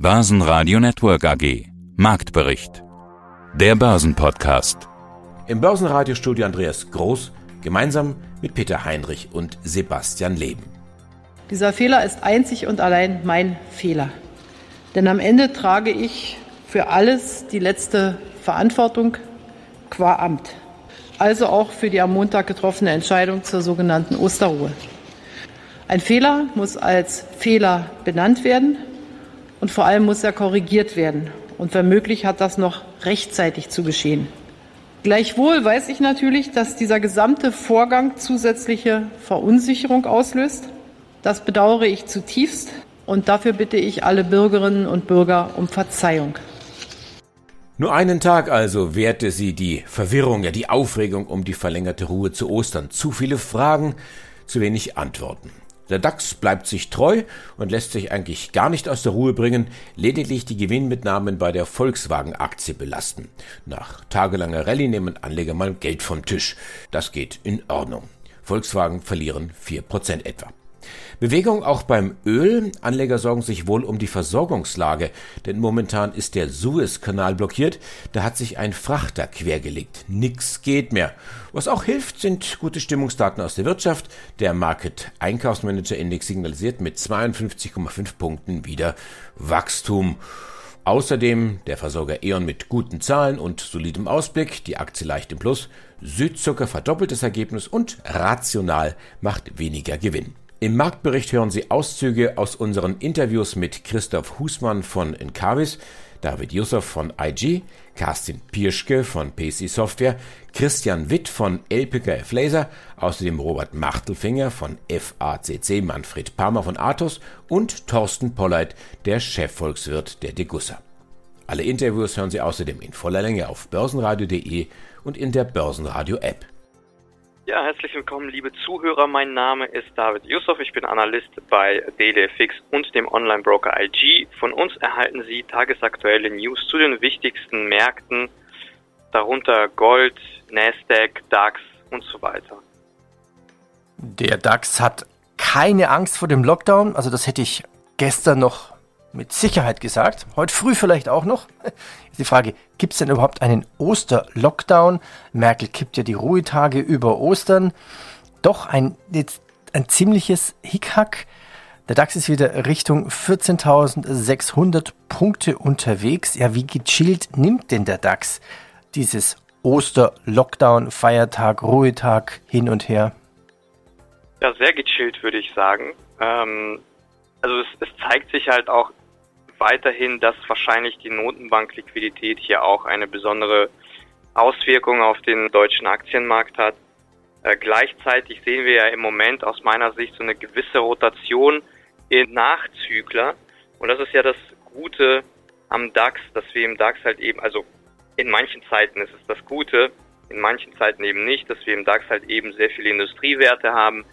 Börsenradio Network AG. Marktbericht. Der Börsenpodcast. Im Börsenradiostudio Andreas Groß gemeinsam mit Peter Heinrich und Sebastian Leben. Dieser Fehler ist einzig und allein mein Fehler. Denn am Ende trage ich für alles die letzte Verantwortung qua Amt. Also auch für die am Montag getroffene Entscheidung zur sogenannten Osterruhe. Ein Fehler muss als Fehler benannt werden und vor allem muss er korrigiert werden. Und wenn möglich hat das noch rechtzeitig zu geschehen. Gleichwohl weiß ich natürlich, dass dieser gesamte Vorgang zusätzliche Verunsicherung auslöst. Das bedauere ich zutiefst und dafür bitte ich alle Bürgerinnen und Bürger um Verzeihung. Nur einen Tag also währte sie die Verwirrung, ja die Aufregung um die verlängerte Ruhe zu Ostern. Zu viele Fragen, zu wenig Antworten. Der DAX bleibt sich treu und lässt sich eigentlich gar nicht aus der Ruhe bringen, lediglich die Gewinnmitnahmen bei der Volkswagen-Aktie belasten. Nach tagelanger Rallye nehmen Anleger mal Geld vom Tisch. Das geht in Ordnung. Volkswagen verlieren 4% etwa. Bewegung auch beim Öl. Anleger sorgen sich wohl um die Versorgungslage, denn momentan ist der Suezkanal blockiert. Da hat sich ein Frachter quergelegt. Nix geht mehr. Was auch hilft, sind gute Stimmungsdaten aus der Wirtschaft. Der Market Einkaufsmanager Index signalisiert mit 52,5 Punkten wieder Wachstum. Außerdem der Versorger E.ON mit guten Zahlen und solidem Ausblick, die Aktie leicht im Plus, Südzucker verdoppeltes Ergebnis und rational macht weniger Gewinn. Im Marktbericht hören Sie Auszüge aus unseren Interviews mit Christoph Husmann von Encarvis, David Yusuf von IG, Kerstin Pirschke von PC Software, Christian Witt von LPKF Laser, außerdem Robert Machtelfinger von FACC, Manfred Palmer von Athos und Thorsten Polleit, der Chefvolkswirt der Degussa. Alle Interviews hören Sie außerdem in voller Länge auf börsenradio.de und in der Börsenradio App. Ja, herzlich willkommen, liebe Zuhörer. Mein Name ist David Yusuf. Ich bin Analyst bei DailyFX und dem Online-Broker IG. Von uns erhalten Sie tagesaktuelle News zu den wichtigsten Märkten, darunter Gold, Nasdaq, DAX und so weiter. Der DAX hat keine Angst vor dem Lockdown. Also das hätte ich gestern noch mit Sicherheit gesagt. Heute früh vielleicht auch noch. Die Frage, gibt es denn überhaupt einen Oster-Lockdown? Merkel kippt ja die Ruhetage über Ostern. Doch ein, ein ziemliches Hickhack. Der DAX ist wieder Richtung 14.600 Punkte unterwegs. Ja, wie gechillt nimmt denn der DAX dieses Oster-Lockdown, Feiertag, Ruhetag hin und her? Ja, sehr gechillt würde ich sagen. Ähm, also es, es zeigt sich halt auch weiterhin, dass wahrscheinlich die Notenbankliquidität hier auch eine besondere Auswirkung auf den deutschen Aktienmarkt hat. Äh, gleichzeitig sehen wir ja im Moment aus meiner Sicht so eine gewisse Rotation in Nachzügler. Und das ist ja das Gute am DAX, dass wir im DAX halt eben, also in manchen Zeiten ist es das Gute, in manchen Zeiten eben nicht, dass wir im DAX halt eben sehr viele Industriewerte haben,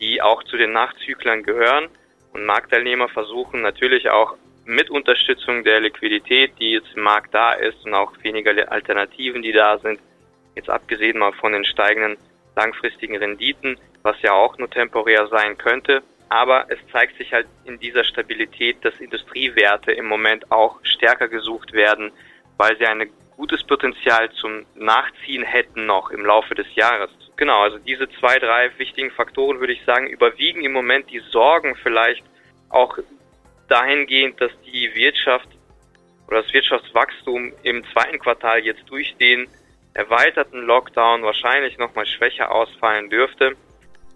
die auch zu den Nachzüglern gehören. Und Marktteilnehmer versuchen natürlich auch mit Unterstützung der Liquidität, die jetzt im Markt da ist und auch weniger Alternativen, die da sind, jetzt abgesehen mal von den steigenden langfristigen Renditen, was ja auch nur temporär sein könnte. Aber es zeigt sich halt in dieser Stabilität, dass Industriewerte im Moment auch stärker gesucht werden, weil sie ein gutes Potenzial zum Nachziehen hätten noch im Laufe des Jahres. Genau, also diese zwei, drei wichtigen Faktoren würde ich sagen, überwiegen im Moment die Sorgen vielleicht auch dahingehend, dass die Wirtschaft oder das Wirtschaftswachstum im zweiten Quartal jetzt durch den erweiterten Lockdown wahrscheinlich nochmal schwächer ausfallen dürfte.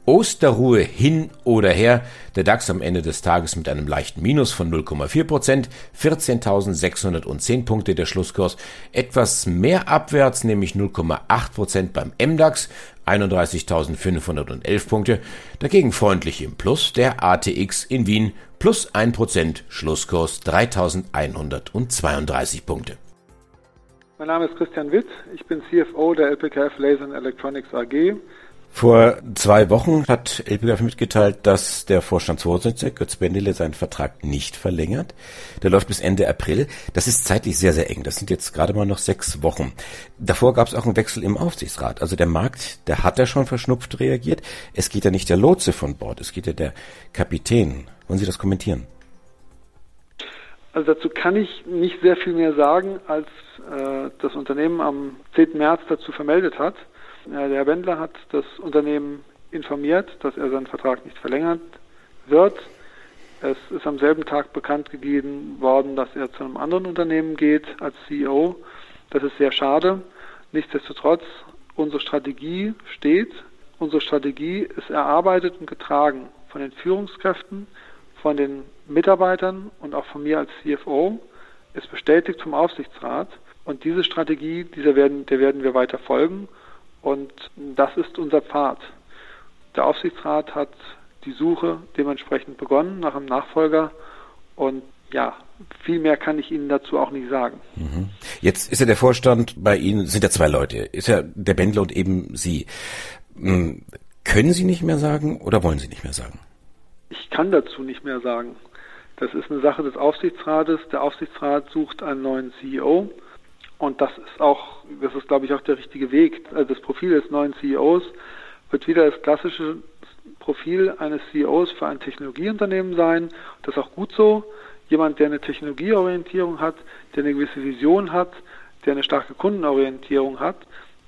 Osterruhe hin oder her. Der DAX am Ende des Tages mit einem leichten Minus von 0,4 Prozent, 14.610 Punkte der Schlusskurs. Etwas mehr abwärts, nämlich 0,8 Prozent beim MDAX, 31.511 Punkte. Dagegen freundlich im Plus der ATX in Wien plus 1 Prozent, Schlusskurs 3.132 Punkte. Mein Name ist Christian Witt, ich bin CFO der LPKF Laser Electronics AG. Vor zwei Wochen hat LPF mitgeteilt, dass der Vorstandsvorsitzende Götz Bendele seinen Vertrag nicht verlängert. Der läuft bis Ende April. Das ist zeitlich sehr, sehr eng. Das sind jetzt gerade mal noch sechs Wochen. Davor gab es auch einen Wechsel im Aufsichtsrat. Also der Markt, der hat ja schon verschnupft reagiert. Es geht ja nicht der Lotse von Bord, es geht ja der Kapitän. Wollen Sie das kommentieren? Also dazu kann ich nicht sehr viel mehr sagen, als äh, das Unternehmen am 10. März dazu vermeldet hat. Äh, der Herr Wendler hat das Unternehmen informiert, dass er seinen Vertrag nicht verlängert wird. Es ist am selben Tag bekannt gegeben worden, dass er zu einem anderen Unternehmen geht als CEO. Das ist sehr schade. Nichtsdestotrotz, unsere Strategie steht. Unsere Strategie ist erarbeitet und getragen von den Führungskräften, von den Mitarbeitern und auch von mir als CFO. Ist bestätigt vom Aufsichtsrat. Und diese Strategie, dieser werden, der werden wir weiter folgen. Und das ist unser Pfad. Der Aufsichtsrat hat die Suche dementsprechend begonnen nach einem Nachfolger. Und ja, viel mehr kann ich Ihnen dazu auch nicht sagen. Mhm. Jetzt ist ja der Vorstand bei Ihnen, sind ja zwei Leute, ist ja der Bändler und eben Sie. Hm, können Sie nicht mehr sagen oder wollen Sie nicht mehr sagen? Ich kann dazu nicht mehr sagen. Das ist eine Sache des Aufsichtsrates. Der Aufsichtsrat sucht einen neuen CEO. Und das ist auch, das ist glaube ich auch der richtige Weg. Also das Profil des neuen CEOs wird wieder das klassische Profil eines CEOs für ein Technologieunternehmen sein. Das ist auch gut so. Jemand, der eine Technologieorientierung hat, der eine gewisse Vision hat, der eine starke Kundenorientierung hat,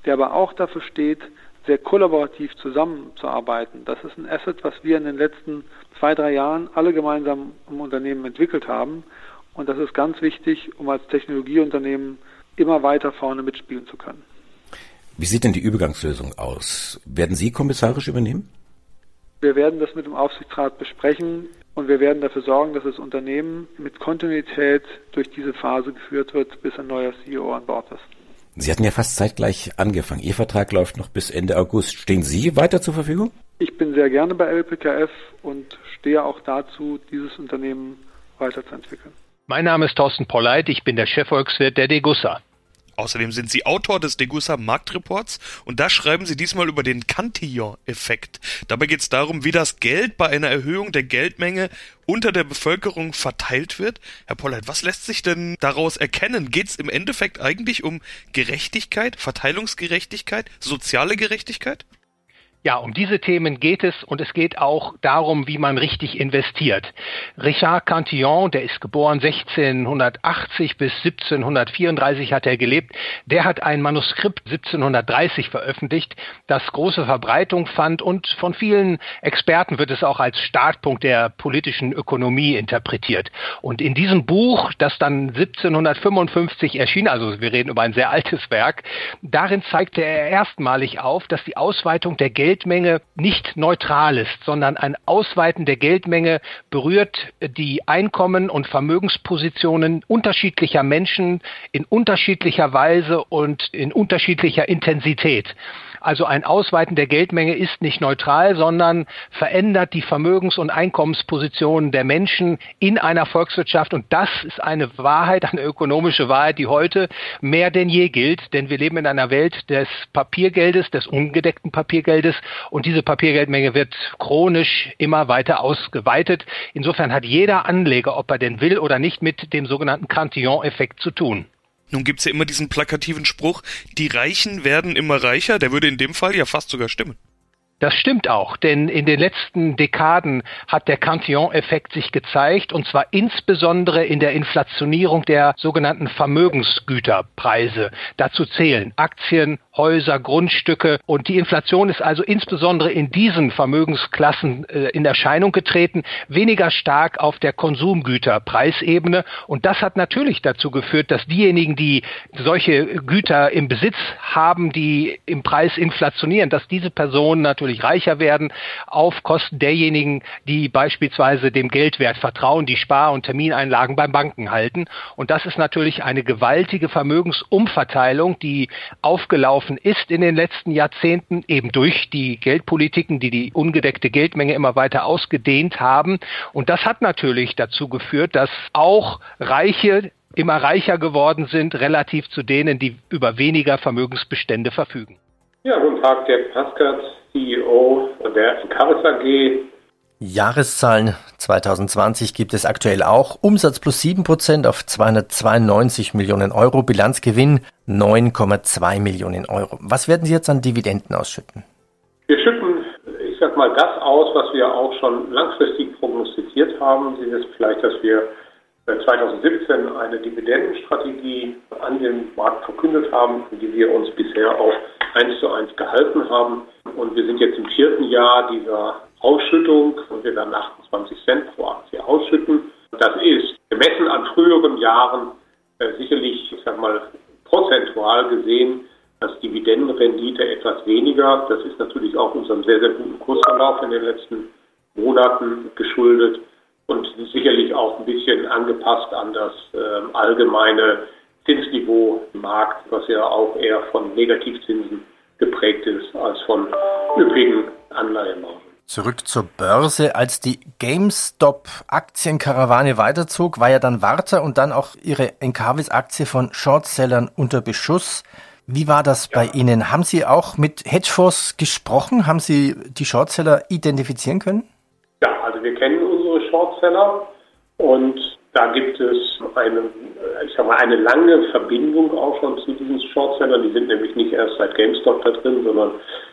der aber auch dafür steht, sehr kollaborativ zusammenzuarbeiten. Das ist ein Asset, was wir in den letzten zwei, drei Jahren alle gemeinsam im Unternehmen entwickelt haben. Und das ist ganz wichtig, um als Technologieunternehmen immer weiter vorne mitspielen zu können. Wie sieht denn die Übergangslösung aus? Werden Sie kommissarisch übernehmen? Wir werden das mit dem Aufsichtsrat besprechen und wir werden dafür sorgen, dass das Unternehmen mit Kontinuität durch diese Phase geführt wird, bis ein neuer CEO an Bord ist. Sie hatten ja fast zeitgleich angefangen. Ihr Vertrag läuft noch bis Ende August. Stehen Sie weiter zur Verfügung? Ich bin sehr gerne bei LPKF und stehe auch dazu, dieses Unternehmen weiterzuentwickeln. Mein Name ist Thorsten Polleit, ich bin der Chefvolkswirt der Degussa. Außerdem sind sie Autor des Degussa Marktreports und da schreiben sie diesmal über den Cantillon-Effekt. Dabei geht es darum, wie das Geld bei einer Erhöhung der Geldmenge unter der Bevölkerung verteilt wird. Herr Pollert, was lässt sich denn daraus erkennen? Geht es im Endeffekt eigentlich um Gerechtigkeit, Verteilungsgerechtigkeit, soziale Gerechtigkeit? Ja, um diese Themen geht es und es geht auch darum, wie man richtig investiert. Richard Cantillon, der ist geboren 1680 bis 1734 hat er gelebt, der hat ein Manuskript 1730 veröffentlicht, das große Verbreitung fand und von vielen Experten wird es auch als Startpunkt der politischen Ökonomie interpretiert. Und in diesem Buch, das dann 1755 erschien, also wir reden über ein sehr altes Werk, darin zeigte er erstmalig auf, dass die Ausweitung der Geld Geldmenge nicht neutral ist, sondern ein Ausweiten der Geldmenge berührt die Einkommen und Vermögenspositionen unterschiedlicher Menschen in unterschiedlicher Weise und in unterschiedlicher Intensität. Also ein Ausweiten der Geldmenge ist nicht neutral, sondern verändert die Vermögens- und Einkommenspositionen der Menschen in einer Volkswirtschaft. Und das ist eine Wahrheit, eine ökonomische Wahrheit, die heute mehr denn je gilt. Denn wir leben in einer Welt des Papiergeldes, des ungedeckten Papiergeldes. Und diese Papiergeldmenge wird chronisch immer weiter ausgeweitet. Insofern hat jeder Anleger, ob er denn will oder nicht, mit dem sogenannten Cantillon-Effekt zu tun. Nun gibt's ja immer diesen plakativen Spruch, die Reichen werden immer reicher, der würde in dem Fall ja fast sogar stimmen. Das stimmt auch, denn in den letzten Dekaden hat der Cantillon-Effekt sich gezeigt, und zwar insbesondere in der Inflationierung der sogenannten Vermögensgüterpreise. Dazu zählen Aktien, Häuser, Grundstücke und die Inflation ist also insbesondere in diesen Vermögensklassen äh, in Erscheinung getreten, weniger stark auf der Konsumgüterpreisebene und das hat natürlich dazu geführt, dass diejenigen, die solche Güter im Besitz haben, die im Preis inflationieren, dass diese Personen natürlich reicher werden auf Kosten derjenigen, die beispielsweise dem Geldwert vertrauen, die Spar- und Termineinlagen beim Banken halten und das ist natürlich eine gewaltige Vermögensumverteilung, die aufgelaufen gelaufen ist in den letzten Jahrzehnten, eben durch die Geldpolitiken, die die ungedeckte Geldmenge immer weiter ausgedehnt haben. Und das hat natürlich dazu geführt, dass auch Reiche immer reicher geworden sind, relativ zu denen, die über weniger Vermögensbestände verfügen. Ja, guten Tag, der Paskat, CEO der Caris AG. Jahreszahlen 2020 gibt es aktuell auch. Umsatz plus 7% auf 292 Millionen Euro, Bilanzgewinn 9,2 Millionen Euro. Was werden Sie jetzt an Dividenden ausschütten? Wir schütten, ich sag mal, das aus, was wir auch schon langfristig prognostiziert haben. Sie wissen vielleicht, dass wir 2017 eine Dividendenstrategie an den Markt verkündet haben, die wir uns bisher auch eins zu eins gehalten haben. Und wir sind jetzt im vierten Jahr dieser Ausschüttung und wir werden 28 Cent pro Aktie ausschütten. Das ist gemessen an früheren Jahren äh, sicherlich, ich sag mal, prozentual gesehen als Dividendenrendite etwas weniger. Das ist natürlich auch unserem sehr, sehr guten Kursverlauf in den letzten Monaten geschuldet und sicherlich auch ein bisschen angepasst an das äh, allgemeine Zinsniveau im Markt, was ja auch eher von Negativzinsen geprägt ist als von üppigen Anleihenmargen. Zurück zur Börse. Als die GameStop-Aktienkarawane weiterzog, war ja dann Warta und dann auch ihre Encarvis-Aktie von Shortsellern unter Beschuss. Wie war das ja. bei Ihnen? Haben Sie auch mit Hedgefonds gesprochen? Haben Sie die Shortseller identifizieren können? Ja, also wir kennen Shortseller und da gibt es eine, ich sag mal, eine lange Verbindung auch schon zu diesen Shortsellern. Die sind nämlich nicht erst seit GameStop da drin, sondern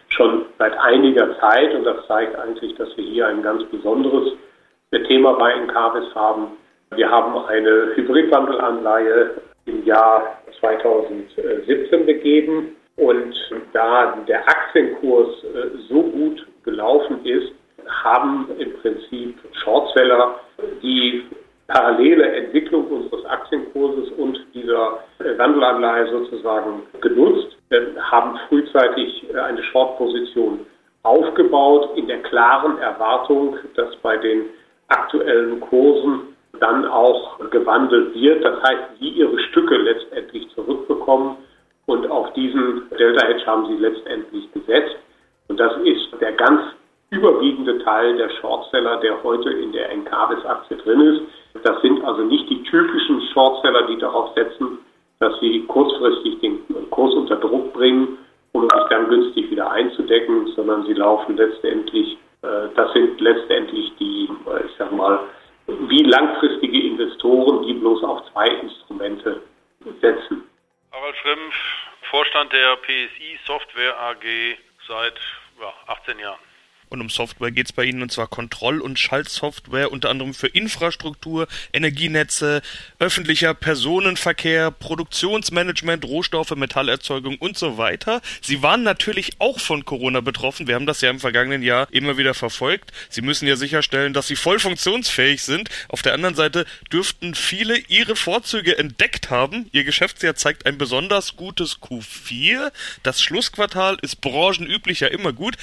schon seit einiger Zeit und das zeigt eigentlich, dass wir hier ein ganz besonderes Thema bei Encarvis haben. Wir haben eine Hybridwandelanleihe im Jahr 2017 begeben und da der Aktienkurs äh, so gut gelaufen ist, haben im Prinzip Shortseller die parallele Entwicklung unseres Aktienkurses und dieser Wandelanleihe sozusagen genutzt, haben frühzeitig eine Short-Position aufgebaut in der klaren Erwartung, dass bei den aktuellen Kursen dann auch gewandelt wird. Das heißt, sie ihre Stücke letztendlich zurückbekommen und auf diesen Delta Hedge haben sie letztendlich gesetzt. Und das ist der ganz überwiegende Teil der Shortseller, der heute in der Encarvis-Aktie drin ist. Das sind also nicht die typischen Shortseller, die darauf setzen, dass sie kurzfristig den Kurs unter Druck bringen, um sich dann günstig wieder einzudecken, sondern sie laufen letztendlich, äh, das sind letztendlich die, äh, ich sag mal, wie langfristige Investoren, die bloß auf zwei Instrumente setzen. Harald Schrimpf, Vorstand der PSI Software AG seit ja, 18 Jahren. Und um Software geht es bei Ihnen, und zwar Kontroll- und Schaltsoftware, unter anderem für Infrastruktur, Energienetze, öffentlicher Personenverkehr, Produktionsmanagement, Rohstoffe, Metallerzeugung und so weiter. Sie waren natürlich auch von Corona betroffen. Wir haben das ja im vergangenen Jahr immer wieder verfolgt. Sie müssen ja sicherstellen, dass Sie voll funktionsfähig sind. Auf der anderen Seite dürften viele Ihre Vorzüge entdeckt haben. Ihr Geschäftsjahr zeigt ein besonders gutes Q4. Das Schlussquartal ist branchenüblich ja immer gut.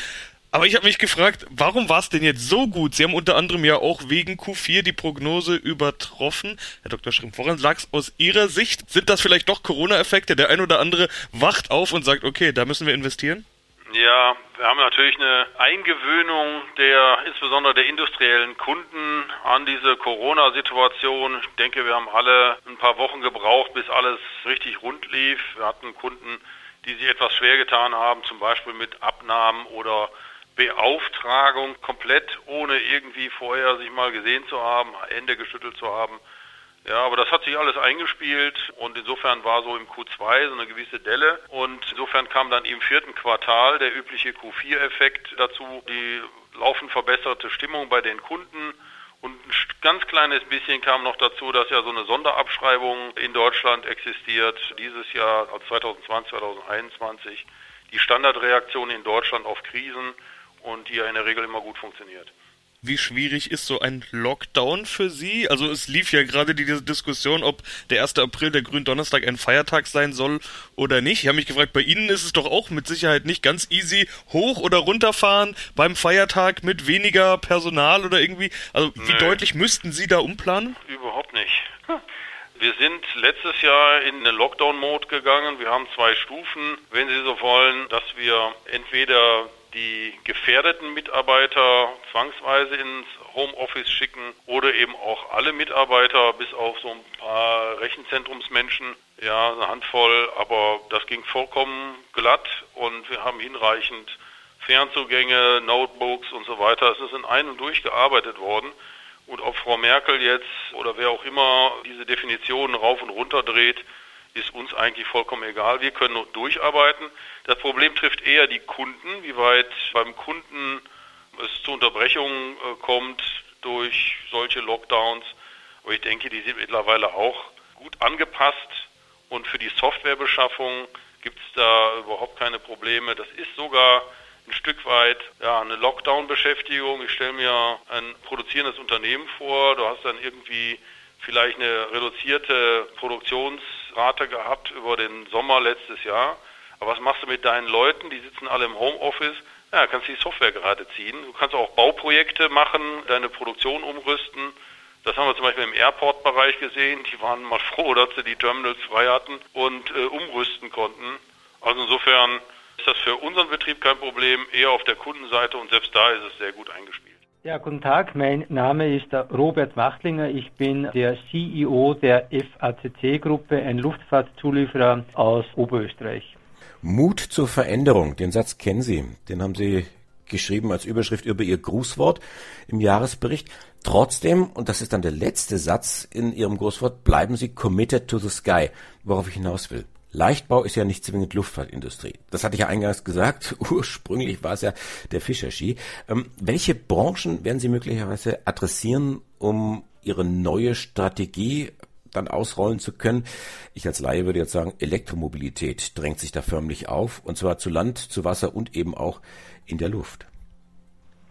Aber ich habe mich gefragt, warum war es denn jetzt so gut? Sie haben unter anderem ja auch wegen Q4 die Prognose übertroffen. Herr Dr. Schrimp, woran lag es aus Ihrer Sicht? Sind das vielleicht doch Corona-Effekte? Der ein oder andere wacht auf und sagt, okay, da müssen wir investieren? Ja, wir haben natürlich eine Eingewöhnung der, insbesondere der industriellen Kunden an diese Corona-Situation. Ich denke, wir haben alle ein paar Wochen gebraucht, bis alles richtig rund lief. Wir hatten Kunden, die sich etwas schwer getan haben, zum Beispiel mit Abnahmen oder Beauftragung komplett, ohne irgendwie vorher sich mal gesehen zu haben, Hände geschüttelt zu haben. Ja, aber das hat sich alles eingespielt und insofern war so im Q2 so eine gewisse Delle. Und insofern kam dann im vierten Quartal der übliche Q4-Effekt dazu, die laufend verbesserte Stimmung bei den Kunden. Und ein ganz kleines bisschen kam noch dazu, dass ja so eine Sonderabschreibung in Deutschland existiert, dieses Jahr, also 2020, 2021, die Standardreaktion in Deutschland auf Krisen und die ja in der Regel immer gut funktioniert. Wie schwierig ist so ein Lockdown für Sie? Also es lief ja gerade die Diskussion, ob der 1. April, der Gründonnerstag, ein Feiertag sein soll oder nicht. Ich habe mich gefragt, bei Ihnen ist es doch auch mit Sicherheit nicht ganz easy, hoch oder runterfahren beim Feiertag mit weniger Personal oder irgendwie. Also wie Nö. deutlich müssten Sie da umplanen? Überhaupt nicht. Wir sind letztes Jahr in den Lockdown-Mode gegangen. Wir haben zwei Stufen, wenn Sie so wollen, dass wir entweder die gefährdeten Mitarbeiter zwangsweise ins Homeoffice schicken oder eben auch alle Mitarbeiter bis auf so ein paar Rechenzentrumsmenschen, ja, eine Handvoll, aber das ging vollkommen glatt und wir haben hinreichend Fernzugänge, Notebooks und so weiter. Es ist in ein und durch gearbeitet worden. Und ob Frau Merkel jetzt oder wer auch immer diese Definitionen rauf und runter dreht, ist uns eigentlich vollkommen egal. Wir können durcharbeiten. Das Problem trifft eher die Kunden, wie weit beim Kunden es zu Unterbrechungen äh, kommt durch solche Lockdowns. Aber ich denke, die sind mittlerweile auch gut angepasst und für die Softwarebeschaffung gibt es da überhaupt keine Probleme. Das ist sogar ein Stück weit ja, eine Lockdown-Beschäftigung. Ich stelle mir ein produzierendes Unternehmen vor. Du hast dann irgendwie vielleicht eine reduzierte Produktionsrate gehabt über den Sommer letztes Jahr. Aber was machst du mit deinen Leuten? Die sitzen alle im Homeoffice. Ja, kannst die Software gerade ziehen. Du kannst auch Bauprojekte machen, deine Produktion umrüsten. Das haben wir zum Beispiel im Airport-Bereich gesehen. Die waren mal froh, dass sie die Terminals frei hatten und äh, umrüsten konnten. Also insofern ist das für unseren Betrieb kein Problem, eher auf der Kundenseite und selbst da ist es sehr gut eingespielt. Ja, guten Tag. Mein Name ist Robert Machtlinger. Ich bin der CEO der FACC-Gruppe, ein Luftfahrtzulieferer aus Oberösterreich. Mut zur Veränderung, den Satz kennen Sie. Den haben Sie geschrieben als Überschrift über Ihr Grußwort im Jahresbericht. Trotzdem, und das ist dann der letzte Satz in Ihrem Grußwort, bleiben Sie committed to the sky, worauf ich hinaus will. Leichtbau ist ja nicht zwingend Luftfahrtindustrie. Das hatte ich ja eingangs gesagt. Ursprünglich war es ja der Fischerski. Ähm, welche Branchen werden Sie möglicherweise adressieren, um Ihre neue Strategie dann ausrollen zu können? Ich als Laie würde jetzt sagen, Elektromobilität drängt sich da förmlich auf, und zwar zu Land, zu Wasser und eben auch in der Luft.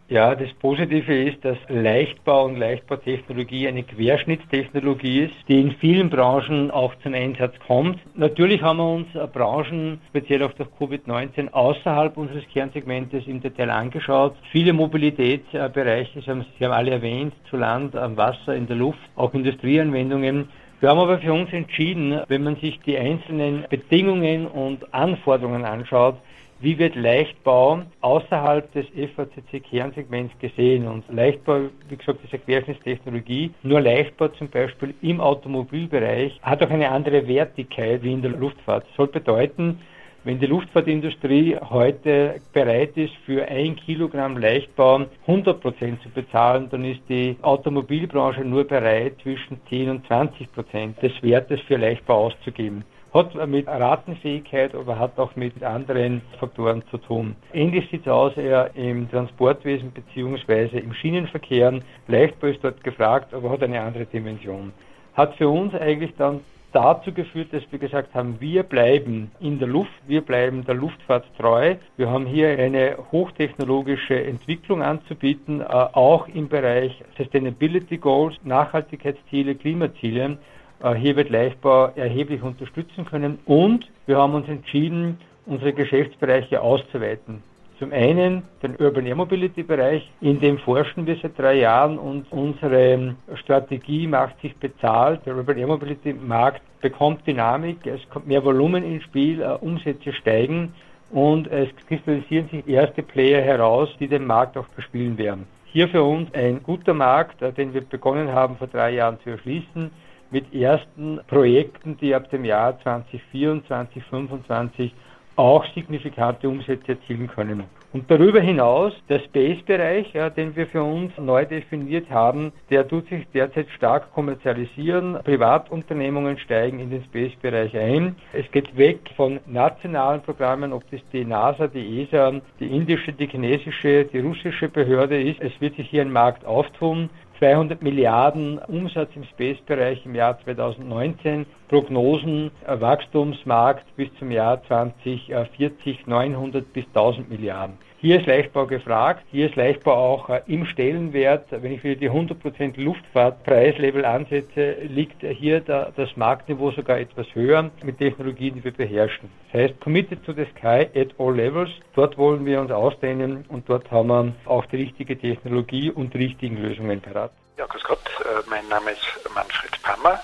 Ja, das Positive ist, dass Leichtbau und Leichtbautechnologie eine Querschnittstechnologie ist, die in vielen Branchen auch zum Einsatz kommt. Natürlich haben wir uns Branchen, speziell auch durch Covid-19, außerhalb unseres Kernsegmentes im Detail angeschaut. Viele Mobilitätsbereiche, Sie haben, Sie haben alle erwähnt, zu Land, am Wasser, in der Luft, auch Industrieanwendungen. Wir haben aber für uns entschieden, wenn man sich die einzelnen Bedingungen und Anforderungen anschaut, wie wird Leichtbau außerhalb des FACC-Kernsegments gesehen. Und Leichtbau, wie gesagt, ist eine Querschnittstechnologie. Nur Leichtbau zum Beispiel im Automobilbereich hat auch eine andere Wertigkeit wie in der Luftfahrt. Das soll bedeuten, wenn die Luftfahrtindustrie heute bereit ist, für ein Kilogramm Leichtbau 100 Prozent zu bezahlen, dann ist die Automobilbranche nur bereit, zwischen 10 und 20 Prozent des Wertes für Leichtbau auszugeben hat mit Ratenfähigkeit, aber hat auch mit anderen Faktoren zu tun. Ähnlich sieht es aus eher im Transportwesen bzw. im Schienenverkehr. Leichtbau ist dort gefragt, aber hat eine andere Dimension. Hat für uns eigentlich dann dazu geführt, dass wir gesagt haben, wir bleiben in der Luft, wir bleiben der Luftfahrt treu. Wir haben hier eine hochtechnologische Entwicklung anzubieten, äh, auch im Bereich Sustainability Goals, Nachhaltigkeitsziele, Klimaziele. Äh, hier wird Leichtbau erheblich unterstützen können und wir haben uns entschieden, unsere Geschäftsbereiche auszuweiten. Zum einen den Urban Air Mobility Bereich, in dem forschen wir seit drei Jahren und unsere Strategie macht sich bezahlt. Der Urban Air Mobility Markt bekommt Dynamik, es kommt mehr Volumen ins Spiel, äh, Umsätze steigen und es kristallisieren sich erste Player heraus, die den Markt auch bespielen werden. Hier für uns ein guter Markt, äh, den wir begonnen haben vor drei Jahren zu erschließen mit ersten Projekten, die ab dem Jahr 2024, 2025 auch signifikante Umsätze erzielen können. Und darüber hinaus der Space-Bereich, ja, den wir für uns neu definiert haben, der tut sich derzeit stark kommerzialisieren. Privatunternehmungen steigen in den Space-Bereich ein. Es geht weg von nationalen Programmen, ob das die NASA, die ESA, die indische, die chinesische, die russische Behörde ist. Es wird sich hier ein Markt auftun. 200 Milliarden Umsatz im Space-Bereich im Jahr 2019, Prognosen äh, Wachstumsmarkt bis zum Jahr 2040 900 bis 1000 Milliarden. Hier ist Leichtbau gefragt, hier ist Leichtbau auch äh, im Stellenwert, wenn ich wieder die 100% Luftfahrtpreislevel ansetze, liegt hier das Marktniveau sogar etwas höher mit Technologien, die wir beherrschen. Das heißt, committed to the sky at all levels, dort wollen wir uns ausdehnen und dort haben wir auch die richtige Technologie und die richtigen Lösungen parat. Ja, grüß Gott, äh, mein Name ist Manfred Pammer.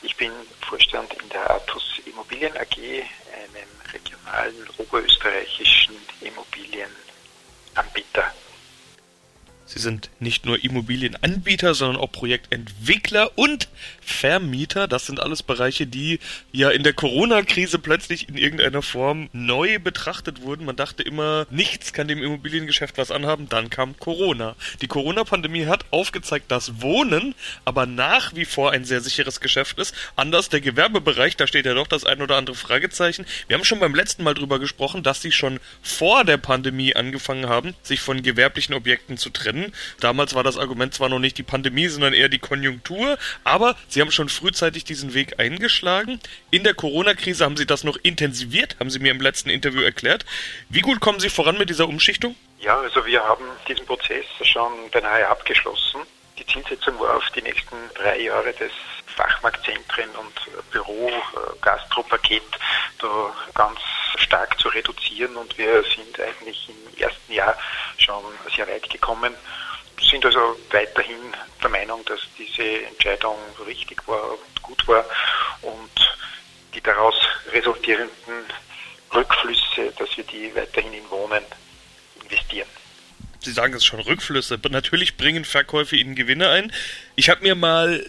Ich bin Vorstand in der Artus Immobilien AG, einem regionalen oberösterreichischen sind nicht nur Immobilienanbieter, sondern auch Projektentwickler und Vermieter. Das sind alles Bereiche, die ja in der Corona-Krise plötzlich in irgendeiner Form neu betrachtet wurden. Man dachte immer, nichts kann dem Immobiliengeschäft was anhaben. Dann kam Corona. Die Corona-Pandemie hat aufgezeigt, dass Wohnen aber nach wie vor ein sehr sicheres Geschäft ist. Anders der Gewerbebereich, da steht ja doch das ein oder andere Fragezeichen. Wir haben schon beim letzten Mal drüber gesprochen, dass sie schon vor der Pandemie angefangen haben, sich von gewerblichen Objekten zu trennen Damals war das Argument zwar noch nicht die Pandemie, sondern eher die Konjunktur, aber Sie haben schon frühzeitig diesen Weg eingeschlagen. In der Corona-Krise haben Sie das noch intensiviert, haben Sie mir im letzten Interview erklärt. Wie gut kommen Sie voran mit dieser Umschichtung? Ja, also wir haben diesen Prozess schon beinahe abgeschlossen. Die Zielsetzung war auf die nächsten drei Jahre des Fachmarktzentren und Büro-Gastropaket da ganz stark zu reduzieren und wir sind eigentlich im ersten Jahr schon sehr weit gekommen, sind also weiterhin der Meinung, dass diese Entscheidung richtig war und gut war und die daraus resultierenden Rückflüsse, dass wir die weiterhin in Wohnen investieren. Sie sagen es schon, Rückflüsse. Natürlich bringen Verkäufe Ihnen Gewinne ein. Ich habe mir mal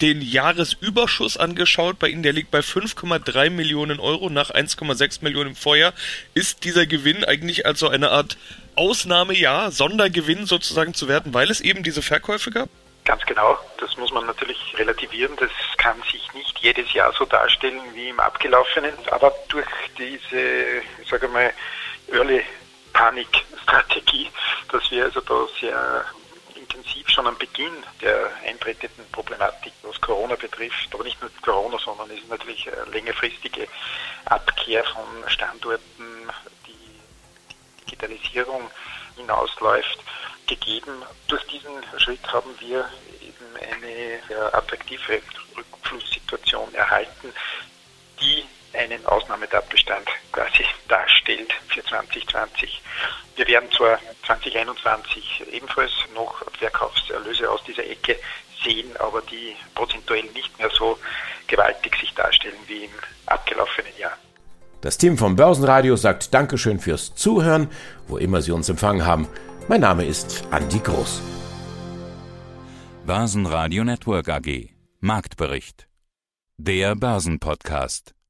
den Jahresüberschuss angeschaut. Bei Ihnen, der liegt bei 5,3 Millionen Euro nach 1,6 Millionen im Vorjahr. Ist dieser Gewinn eigentlich als so eine Art Ausnahmejahr, Sondergewinn sozusagen zu werten, weil es eben diese Verkäufe gab? Ganz genau, das muss man natürlich relativieren. Das kann sich nicht jedes Jahr so darstellen wie im abgelaufenen. Aber durch diese, ich sage mal, Early Panikstrategie, dass wir also da sehr intensiv schon am Beginn der eintretenden Problematik, was Corona betrifft, aber nicht nur Corona, sondern es ist natürlich eine längerfristige Abkehr von Standorten, Digitalisierung hinausläuft, gegeben. Durch diesen Schritt haben wir eben eine attraktive Rückflusssituation erhalten, die einen Ausnahmetatbestand quasi darstellt für 2020. Wir werden zwar 2021 ebenfalls noch Verkaufserlöse aus dieser Ecke sehen, aber die prozentuell nicht mehr so gewaltig sich darstellen wie im abgelaufenen Jahr. Das Team vom Börsenradio sagt Dankeschön fürs Zuhören, wo immer Sie uns empfangen haben. Mein Name ist Andi Groß. Börsenradio Network AG. Marktbericht. Der Börsenpodcast.